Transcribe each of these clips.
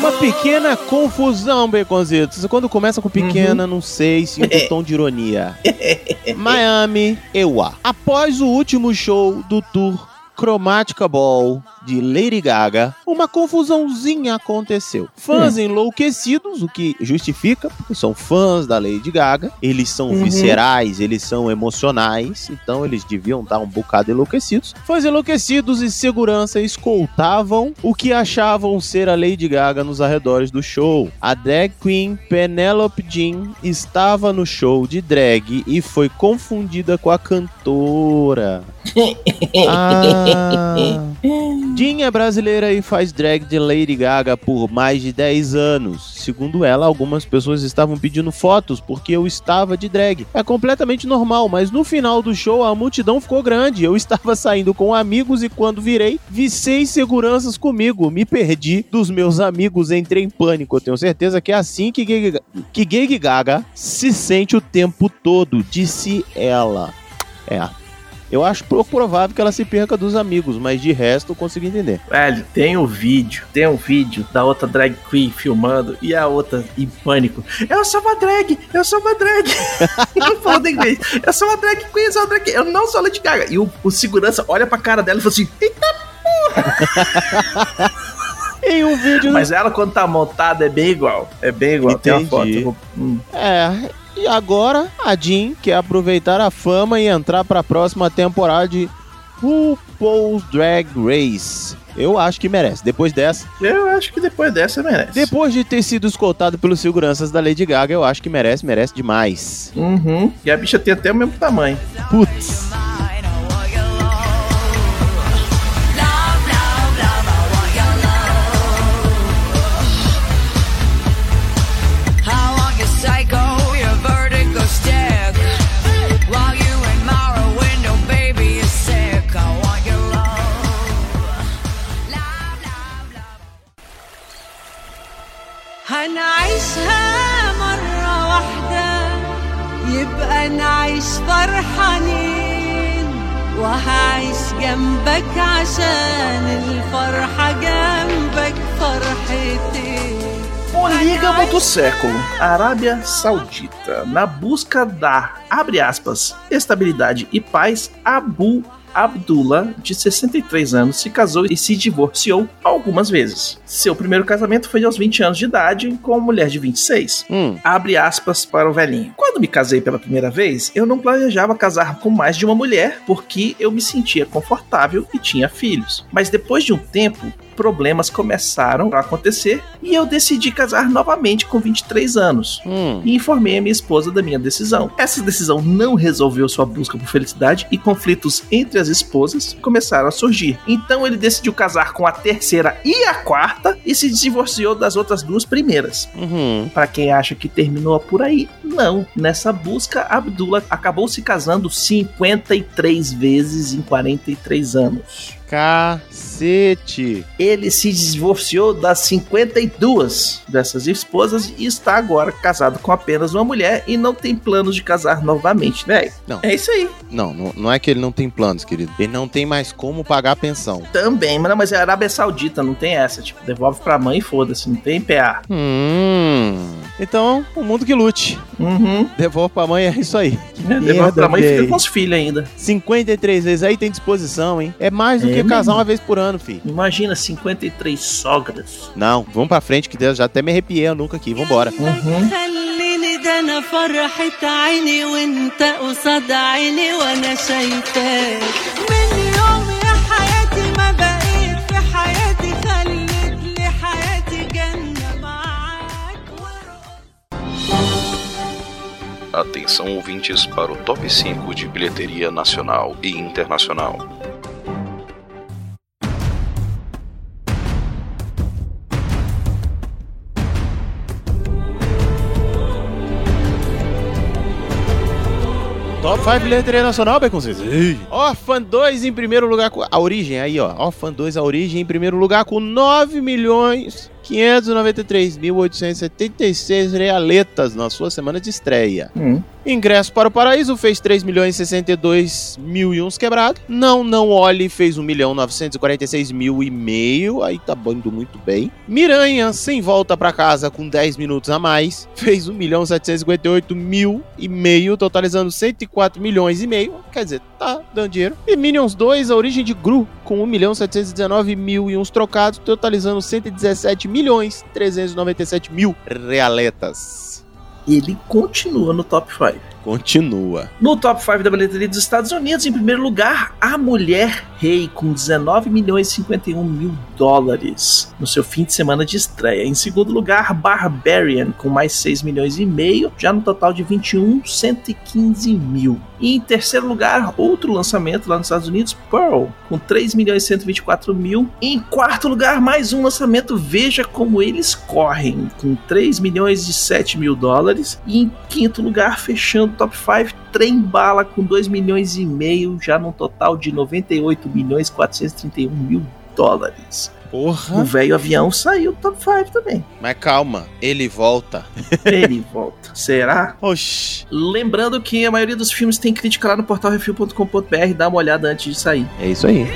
Uma pequena confusão, Baconzitos. Quando começa com pequena, não sei se um tom de ironia. Miami, EUA. Após o último show do tour Chromatica Ball de Lady Gaga, uma confusãozinha aconteceu. Fãs enlouquecidos, o que justifica, porque são fãs da Lady Gaga, eles são viscerais, eles são emocionais, então eles deviam estar um bocado enlouquecidos. Fãs enlouquecidos e segurança escoltavam o que achavam ser a Lady Gaga nos arredores do show. A drag queen Penelope Jean estava no show de drag e foi confundida com a cantora. Ah. É brasileira e faz drag de Lady Gaga por mais de 10 anos. Segundo ela, algumas pessoas estavam pedindo fotos porque eu estava de drag. É completamente normal, mas no final do show a multidão ficou grande. Eu estava saindo com amigos e quando virei, vi seis seguranças comigo. Me perdi dos meus amigos, entrei em pânico. Eu tenho certeza que é assim que Gay, que Gaga se sente o tempo todo, disse ela. É, eu acho pouco provável que ela se perca dos amigos, mas de resto eu consigo entender. Velho, tem um vídeo, tem um vídeo da outra drag queen filmando e a outra em pânico. Eu sou uma drag, eu sou uma drag. Falando inglês. Eu sou uma drag queen, eu sou uma drag queen. Eu não sou a Lady Gaga. E o, o segurança olha pra cara dela e fala assim: Eita porra! em um vídeo. Mas ela, quando tá montada, é bem igual. É bem igual. Tem uma foto. Entendi. vou- hum. É, e agora a Jean quer aproveitar a fama e entrar pra próxima temporada de RuPaul's Drag Race. Eu acho que merece. Depois dessa, Eu acho que depois dessa merece. depois de ter sido escoltado pelos seguranças da Lady Gaga, eu acho que merece, merece demais. Uhum. E a bicha tem até o mesmo tamanho. Putz. Polígamo do século. Arábia Saudita. Na busca da, abre aspas, estabilidade e paz, Abu Abdullah, de 63 anos, se casou e se divorciou algumas vezes. Seu primeiro casamento foi aos 20 anos de idade com uma mulher de 26. Hum, Abre aspas para o velhinho. Quando me casei pela primeira vez, eu não planejava casar com mais de uma mulher porque eu me sentia confortável e tinha filhos. Mas depois de um tempo, problemas começaram a acontecer e eu decidi casar novamente com 23 anos. hum. E informei a minha esposa da minha decisão. Essa decisão não resolveu sua busca por felicidade e conflitos entre as esposas começaram a surgir. Então ele decidiu casar com a terceira e a quarta e se divorciou das outras duas primeiras. Uhum. Pra quem acha que terminou por aí, não. Nessa busca, Abdullah acabou se casando 53 vezes em 43 anos. Cacete. Ele se divorciou das 52 dessas esposas e está agora casado com apenas uma mulher e não tem planos de casar novamente, velho. Não. É isso aí. Não, não, não é que ele não tem planos, querido. Ele não tem mais como pagar a pensão. Também, mas, não, mas é Arábia Saudita, não tem essa. Tipo, devolve pra mãe e foda-se, não tem PA. Hum. Então, o mundo que lute. Uhum. Devolve pra mãe, é isso aí. É, devolve merda, pra mãe e fica com os filhos ainda. 53 vezes aí tem disposição, hein? É mais do É que casar uma vez por ano, filho. Imagina, 53 sogras. Não, vamos pra frente que Deus já até me arrepiei a nuca aqui. Vambora. Uhum. Atenção ouvintes para o top 5 de bilheteria nacional e internacional. 5 bilheteria nacional, Baconzitos. Orphan 2 em primeiro lugar com... A origem, aí ó. Orphan 2, a origem em primeiro lugar com 9 milhões 593.876 realetas na sua semana de estreia. Hum. Ingresso para o Paraíso fez 3 milhões e 62 mil e uns quebrado. Não, não olhe fez 1 milhão 946 mil e meio. Aí tá indo muito bem. Miranha, sem volta para casa com 10 minutos a mais, fez 1 milhão 758 mil e meio, totalizando 104 milhões e meio. Quer dizer, tá dando dinheiro. E Minions 2, a origem de Gru, com 1 milhão 719 mil e uns trocados, totalizando 117 milhões 397 mil realetas. Ele continua no top 5. Continua. No top 5 da bilheteria dos Estados Unidos, em primeiro lugar, A Mulher Rei, com 19 milhões e 51 mil dólares no seu fim de semana de estreia. Em segundo lugar, Barbarian, com mais 6 milhões e meio, já no total de 21, 115 mil. E em terceiro lugar, outro lançamento lá nos Estados Unidos, Pearl, com 3 milhões e 124 mil. E em quarto lugar, mais um lançamento, Veja Como Eles Correm, com 3 milhões e 7 mil dólares. E em quinto lugar, fechando top 5, Trem Bala, com 2 milhões e meio, já num total de 98 milhões e 431 mil dólares. Porra. O velho avião saiu do top 5 também. Mas calma, ele volta. Ele volta. Será? Oxi. Lembrando que a maioria dos filmes tem crítica lá no portal refil.com.br, dá uma olhada antes de sair. É isso aí.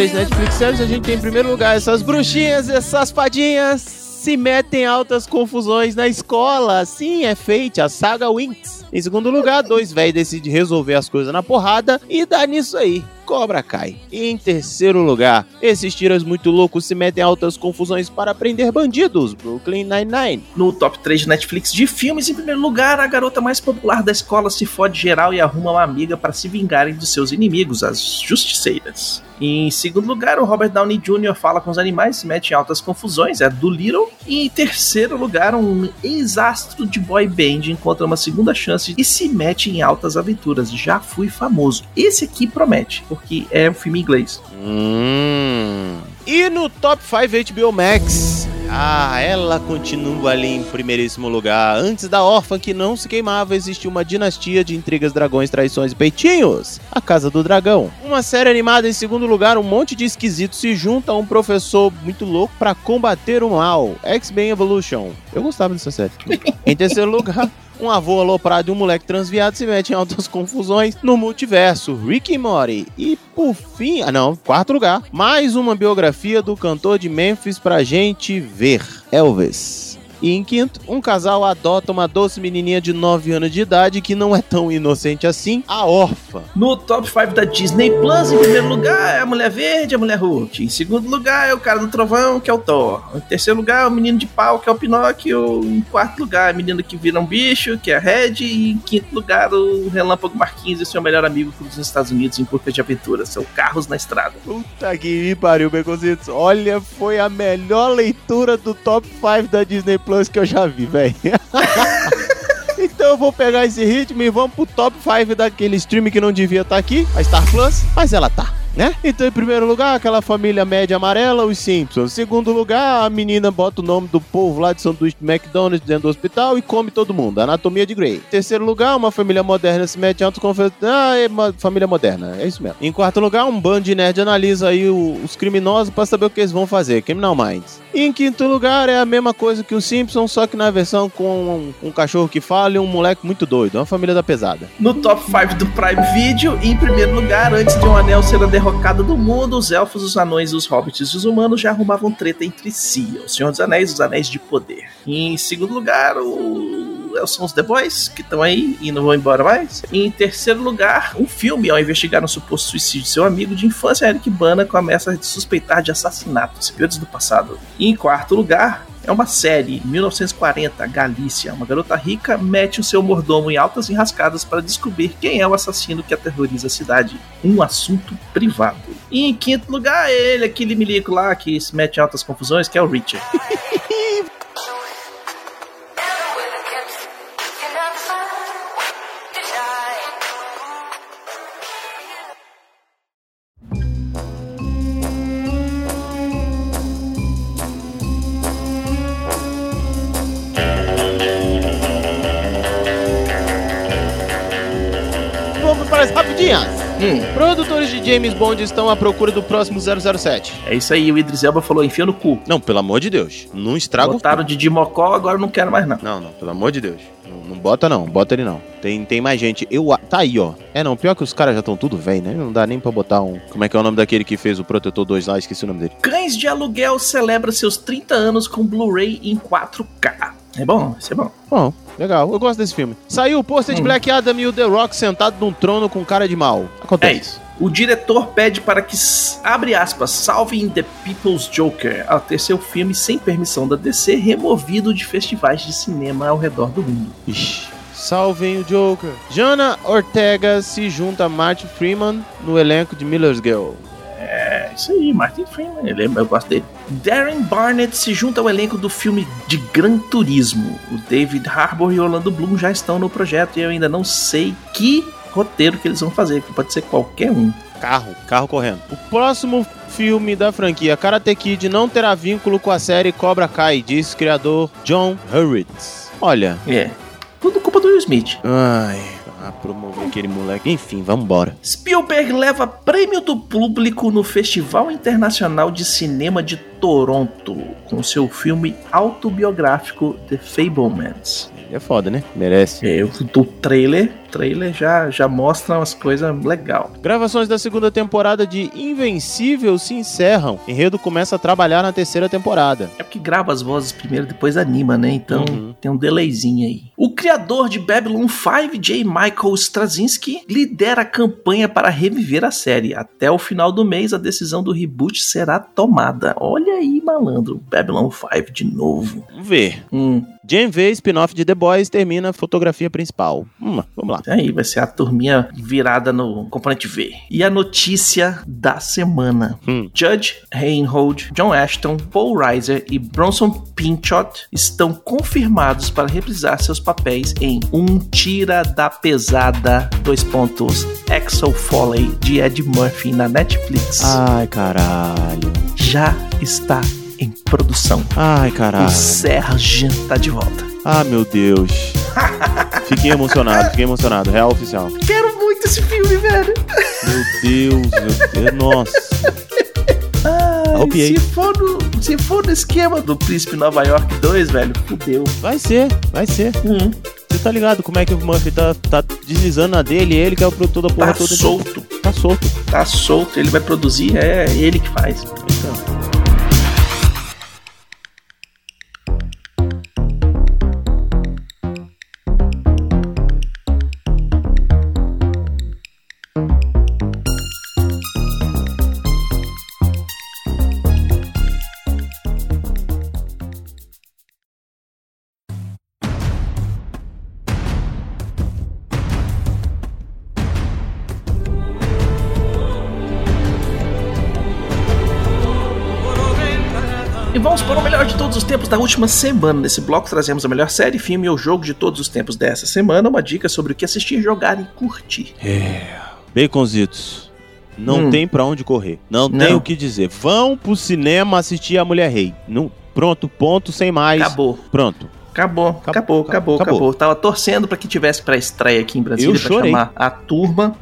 3 Netflix Series, a gente tem em primeiro lugar essas bruxinhas, essas fadinhas se metem em altas confusões na escola. Sim, é feita a saga Winx. Em segundo lugar, dois velhos decidem resolver as coisas na porrada e dá nisso aí. Cobra cai. E em terceiro lugar, esses tiras muito loucos se metem em altas confusões para prender bandidos. Brooklyn Nine-Nine. No top 3 de Netflix de filmes, em primeiro lugar, a garota mais popular da escola se fode geral e arruma uma amiga para se vingarem dos seus inimigos, as justiceiras. Em segundo lugar, o Robert Downey Jr. fala com os animais, se mete em altas confusões, é do Little. E em terceiro lugar, um ex-astro de boy band encontra uma segunda chance e se mete em altas aventuras. Já fui famoso. Esse aqui promete, porque é um filme inglês. Hum. E no top 5 HBO Max. Ah, ela continua ali em primeiríssimo lugar. Antes da órfã que não se queimava, existia uma dinastia de intrigas, dragões, traições e peitinhos. A Casa do Dragão. Uma série animada em segundo lugar, um monte de esquisitos se junta a um professor muito louco para combater o mal. X-Men Evolution. Eu gostava dessa série. em terceiro lugar, um avô aloprado e um moleque transviado se metem em altas confusões no multiverso, Rick Morty. E por fim, ah não, quarto lugar, mais uma biografia do cantor de Memphis pra gente ver, Elvis. E em quinto, um casal adota uma doce menininha de 9 anos de idade que não é tão inocente assim, a órfã. No top 5 da Disney Plus, em primeiro lugar é a Mulher Verde, a Mulher Hulk. Em segundo lugar é o cara do Trovão, que é o Thor. Em terceiro lugar é o Menino de Pau, que é o Pinóquio. Em quarto lugar é a Menina que vira um bicho, que é a Red. E em quinto lugar o Relâmpago Marquinhos e seu melhor amigo dos Estados Unidos em busca de aventura. São carros na estrada. Puta que pariu, Beconzitos. Olha, foi a melhor leitura do top 5 da Disney Plus que eu já vi, velho. Então eu vou pegar esse ritmo e vamos pro top 5 daquele stream que não devia estar aqui, a Star Plus, mas ela tá. Né? Então, em primeiro lugar, aquela família média amarela, os Simpsons. Em segundo lugar, a menina bota o nome do povo lá de sanduíche do McDonald's dentro do hospital e come todo mundo. Anatomia de Grey. Em terceiro lugar, uma família moderna se mete em autoconfiança. Ah, é uma família moderna. É isso mesmo. Em quarto lugar, um bando de nerd analisa aí os criminosos pra saber o que eles vão fazer. Criminal Minds. Em quinto lugar, é a mesma coisa que os Simpsons, só que na versão com um, um cachorro que fala e um moleque muito doido. Uma família da pesada. No top 5 do Prime Video, em primeiro lugar, antes de um anel ser a derrocada do mundo, os elfos, os anões, os hobbits e os humanos já arrumavam treta entre si. O Senhor dos Anéis, os Anéis de Poder. Em segundo lugar, o... são os The Boys, que estão aí e não vão embora mais. E em terceiro lugar, um filme, ao investigar um suposto suicídio de seu amigo de infância, Eric Bana começa a suspeitar de assassinato, segredos do passado. E em quarto lugar, é É uma série, 1940, Galícia. Uma garota rica mete o seu mordomo em altas enrascadas para descobrir quem é o assassino que aterroriza a cidade. Um assunto privado. E em quinto lugar, ele, aquele milico lá que se mete em altas confusões, que é o Richard. James Bond estão à procura do próximo 007. é isso aí, o Idris Elba falou, enfia no cu. Não, pelo amor de Deus. Não estraga o Botaram de Dimocó, agora não quero mais não. Não, não, pelo amor de Deus. Não, não bota não, bota ele não. Tem, tem mais gente. Eu, a- tá aí, ó. É não, pior que os caras já estão tudo velho, né? Não dá nem pra botar um. Como é que é o nome daquele que fez o Protetor 2 lá? Esqueci o nome dele. Cães de Aluguel celebra seus 30 anos com Blu-ray em 4K. É bom, isso é bom. Bom, legal. Eu gosto desse filme. Saiu o pôster de Hum. Black Adam e o The Rock sentado num trono com cara de mal. Acontece. É isso. O diretor pede para que, abre aspas, salvem The People's Joker ao ter seu filme sem permissão da DC removido de festivais de cinema ao redor do mundo. Ixi. Salvem o Joker. Jana Ortega se junta a Martin Freeman no elenco de Miller's Girl. É isso aí, Martin Freeman, ele, eu gosto dele. Darren Barnett se junta ao elenco do filme de Gran Turismo. O David Harbour e Orlando Bloom já estão no projeto e eu ainda não sei que roteiro que eles vão fazer, que pode ser qualquer um. Carro, carro correndo. O próximo filme da franquia Karate Kid não terá vínculo com a série Cobra Kai, diz o criador John Hurwitz. Olha, É, tudo culpa do Will Smith. ai, a promover aquele moleque. Enfim, vambora. Spielberg leva prêmio do público no Festival Internacional de Cinema de Toronto com seu filme autobiográfico The Fablemans. Ele é foda, né? Merece. É, o, o trailer, trailer já, já mostra umas coisas legal. Gravações da segunda temporada de Invencível se encerram. Enredo começa a trabalhar na terceira temporada. É porque grava as vozes primeiro, depois anima, né? Então Uhum. tem um delayzinho aí. O criador de Babylon 5, J. Michael Straczynski, lidera a campanha para reviver a série. Até o final do mês, a decisão do reboot será tomada. Olha aí, malandro. Babylon 5 de novo. Vamos ver. Hum, Gen V, spin-off de The Boys, termina a fotografia principal. Hum, vamos lá. aí vai ser a turminha virada no componente V. E a notícia da semana. Hum. Judge Reinhold, John Ashton, Paul Reiser e Bronson Pinchot estão confirmados para reprisar seus papéis em Um Tira da Pesada, dois pontos, Axel Foley, de Ed Murphy na Netflix. Ai, caralho. Já está em produção. Ai, O caralho. Serge tá de volta. Ah, meu Deus. Fiquei emocionado, fiquei emocionado. Real oficial. Quero muito esse filme, velho. Meu Deus, meu Deus. Nossa. Ai, se, for no, se for no esquema do Príncipe Nova York 2, velho, fudeu. Vai ser, vai ser. Hum, Você tá ligado como é que o Murphy tá, tá deslizando na dele? Ele que é o produtor da porra tá toda. solto. Tá solto. Tá solto, ele vai produzir, é ele que faz. Vamos para o melhor de todos os tempos da última semana. Nesse bloco trazemos a melhor série, filme ou jogo de todos os tempos dessa semana, uma dica sobre o que assistir, jogar e curtir. Baconzitos. Não Hum. tem pra onde correr. Não, Não. tem o que dizer. Vão pro cinema assistir a Mulher Rei. Não, pronto, ponto, sem mais. Acabou. Pronto. Acabou, acabou, acabou, acabou. Tava torcendo pra que tivesse pra estreia aqui em Brasília Eu pra chorei. chamar a turma.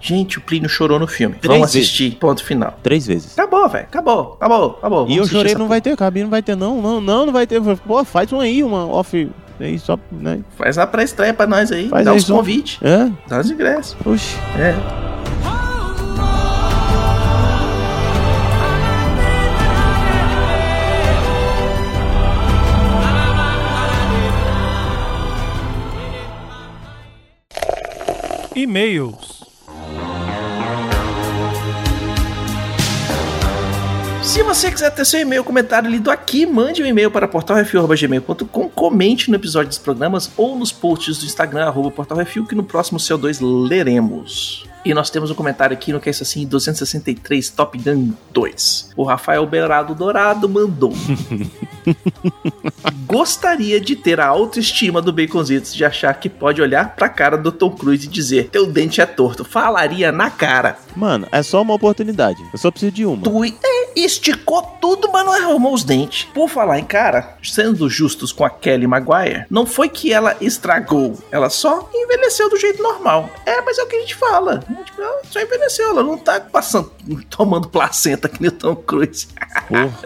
Gente, o Plínio chorou no filme. Três Vamos assistir. Ponto final. Três vezes. Acabou, velho. Acabou, acabou, acabou. E eu chorei, não vai ter, cabine não vai ter, não, não, não, não vai ter. Pô, faz um aí, uma off. Aí só, né? Faz a pré-estreia pra nós aí. Faz dá aí os convites. É? Dá os ingressos. Oxi. É. Se você quiser ter seu e-mail comentário lido aqui, mande um e-mail para portalrefil.gmail.com, comente no episódio dos programas ou nos posts do Instagram, arroba portalrefil, que no próximo CO2 leremos. E nós temos um comentário aqui no que é isso assim, 263 Top Gun 2. O Rafael Beirado Dourado mandou. Gostaria de ter a autoestima do Baconzitos de achar que pode olhar pra cara do Tom Cruise e dizer: Teu dente é torto. Falaria na cara. Mano, é só uma oportunidade. Eu só preciso de uma. Tu é, esticou tudo, mas não arrumou os dentes. Por falar em cara, sendo justos com a Kelly Maguire, não foi que ela estragou, ela só envelheceu do jeito normal. É, mas é o que a gente fala. Tipo, ela só envelheceu, ela não tá passando, tomando placenta que nem o Tom Cruise.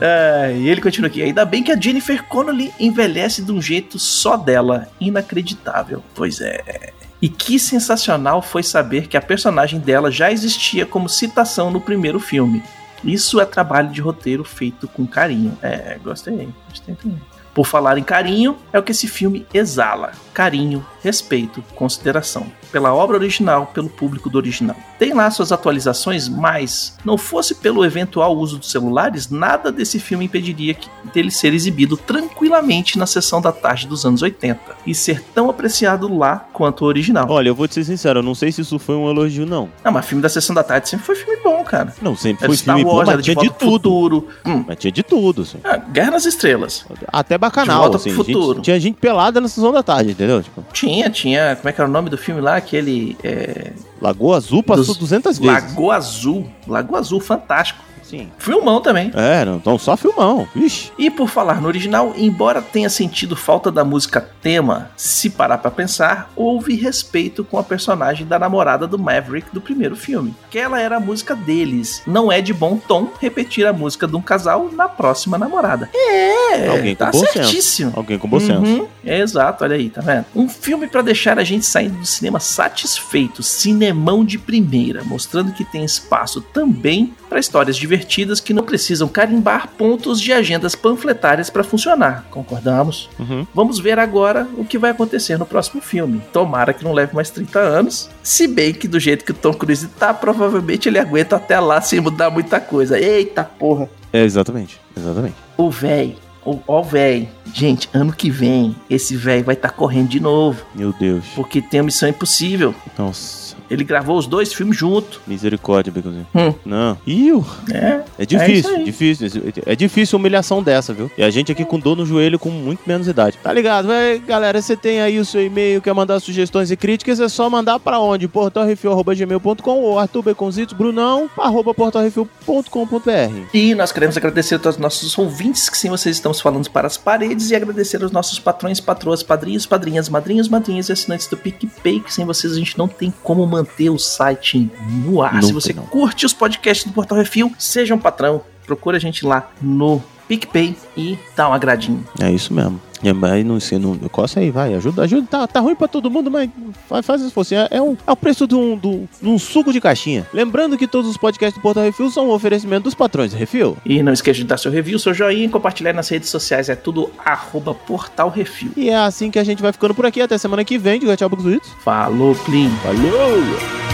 É, e ele continua aqui. Ainda bem que a Jennifer Connelly envelhece de um jeito só dela. Inacreditável. Pois é. E que sensacional foi saber que a personagem dela já existia como citação no primeiro filme. Isso é trabalho de roteiro feito com carinho. É, gostei. Gostei também. Por falar em carinho, é o que esse filme exala: carinho, respeito, consideração. Pela obra original, pelo público do original. Tem lá suas atualizações, mas não fosse pelo eventual uso dos celulares, nada desse filme impediria que- dele ser exibido tranquilamente na sessão da tarde dos anos 80 e ser tão apreciado lá quanto o original. Olha, eu vou te ser sincero, eu não sei se isso foi um elogio, não. Não, mas filme da sessão da tarde sempre foi filme bom, cara. Não, sempre Era foi Star filme bom, Wars, era mas de tinha de pro tudo. futuro. Hum, Mas tinha de tudo, assim. ah, Guerra nas Estrelas. Até De bacanal, assim. pro gente- Futuro. tinha gente pelada na sessão da tarde, entendeu? Tipo, Tinha, tinha. Como é que era o nome do filme lá? Aquele. É, Lagoa Azul passou Dos- 200 vezes. Lagoa Azul. Lagoa Azul, fantástico. Sim. Filmão também. É, então só filmão. Vixe. E por falar no original, embora tenha sentido falta da música tema, se parar pra pensar, houve respeito com a personagem da namorada do Maverick do primeiro filme. Que ela era a música deles. Não é de bom tom repetir a música de um casal na próxima namorada. É, Alguém com tá bom senso. certíssimo. Alguém com bom senso. Uhum, é exato, olha aí, tá vendo? Um filme pra deixar a gente saindo do cinema satisfeito, cinemão de primeira, mostrando que tem espaço também para histórias divertidas que não precisam carimbar pontos de agendas panfletárias para funcionar. Concordamos? Uhum. Vamos ver agora o que vai acontecer no próximo filme. Tomara que não leve mais 30 anos, se bem que do jeito que o Tom Cruise tá, provavelmente ele aguenta até lá sem mudar muita coisa. Eita porra! É, exatamente. Exatamente. O véi, o- ó o véi. Gente, ano que vem, esse véi vai estar correndo de novo. Meu Deus. Porque tem a Missão Impossível. Nossa. Ele gravou os dois filmes junto. Misericórdia, Beconzinho. Hum. Não. Ih, É. é difícil, isso aí. difícil. É difícil humilhação dessa, viu? E a gente aqui com dor no joelho com muito menos idade. Tá ligado? Vai, galera, você tem aí o seu e-mail, quer mandar sugestões e críticas, é só mandar pra onde? portalrefil.gmail.com ou Arthur Beconzitos, Brunão, arroba portalrefil.com.br. E nós queremos agradecer a todos os nossos ouvintes, que sim, vocês estamos falando para as paredes, e agradecer aos nossos patrões, patroas, padrinhos, padrinhas, madrinhos, madrinhas e assinantes do PicPay, que sem vocês a gente não tem como manter o site no ar. Não Se você não. curte os podcasts do Portal Refil, seja um patrão, procura a gente lá no PicPay e dá um agradinho. É isso mesmo. É, mas não sei, não, coça aí, vai, ajuda, ajuda. Tá, tá ruim pra todo mundo, mas faz, faz fosse. É, é, um, é o preço de um, do- de um suco de caixinha. Lembrando que todos os podcasts do Portal Refil são um oferecimento dos patrões Refil. E não esqueça de dar seu review, seu joinha, compartilhar nas redes sociais, é tudo arroba Portal Refil. E é assim que a gente vai ficando por aqui. Até semana que vem. Diga tchau, Buguzitos. Falou, Plim! Falou!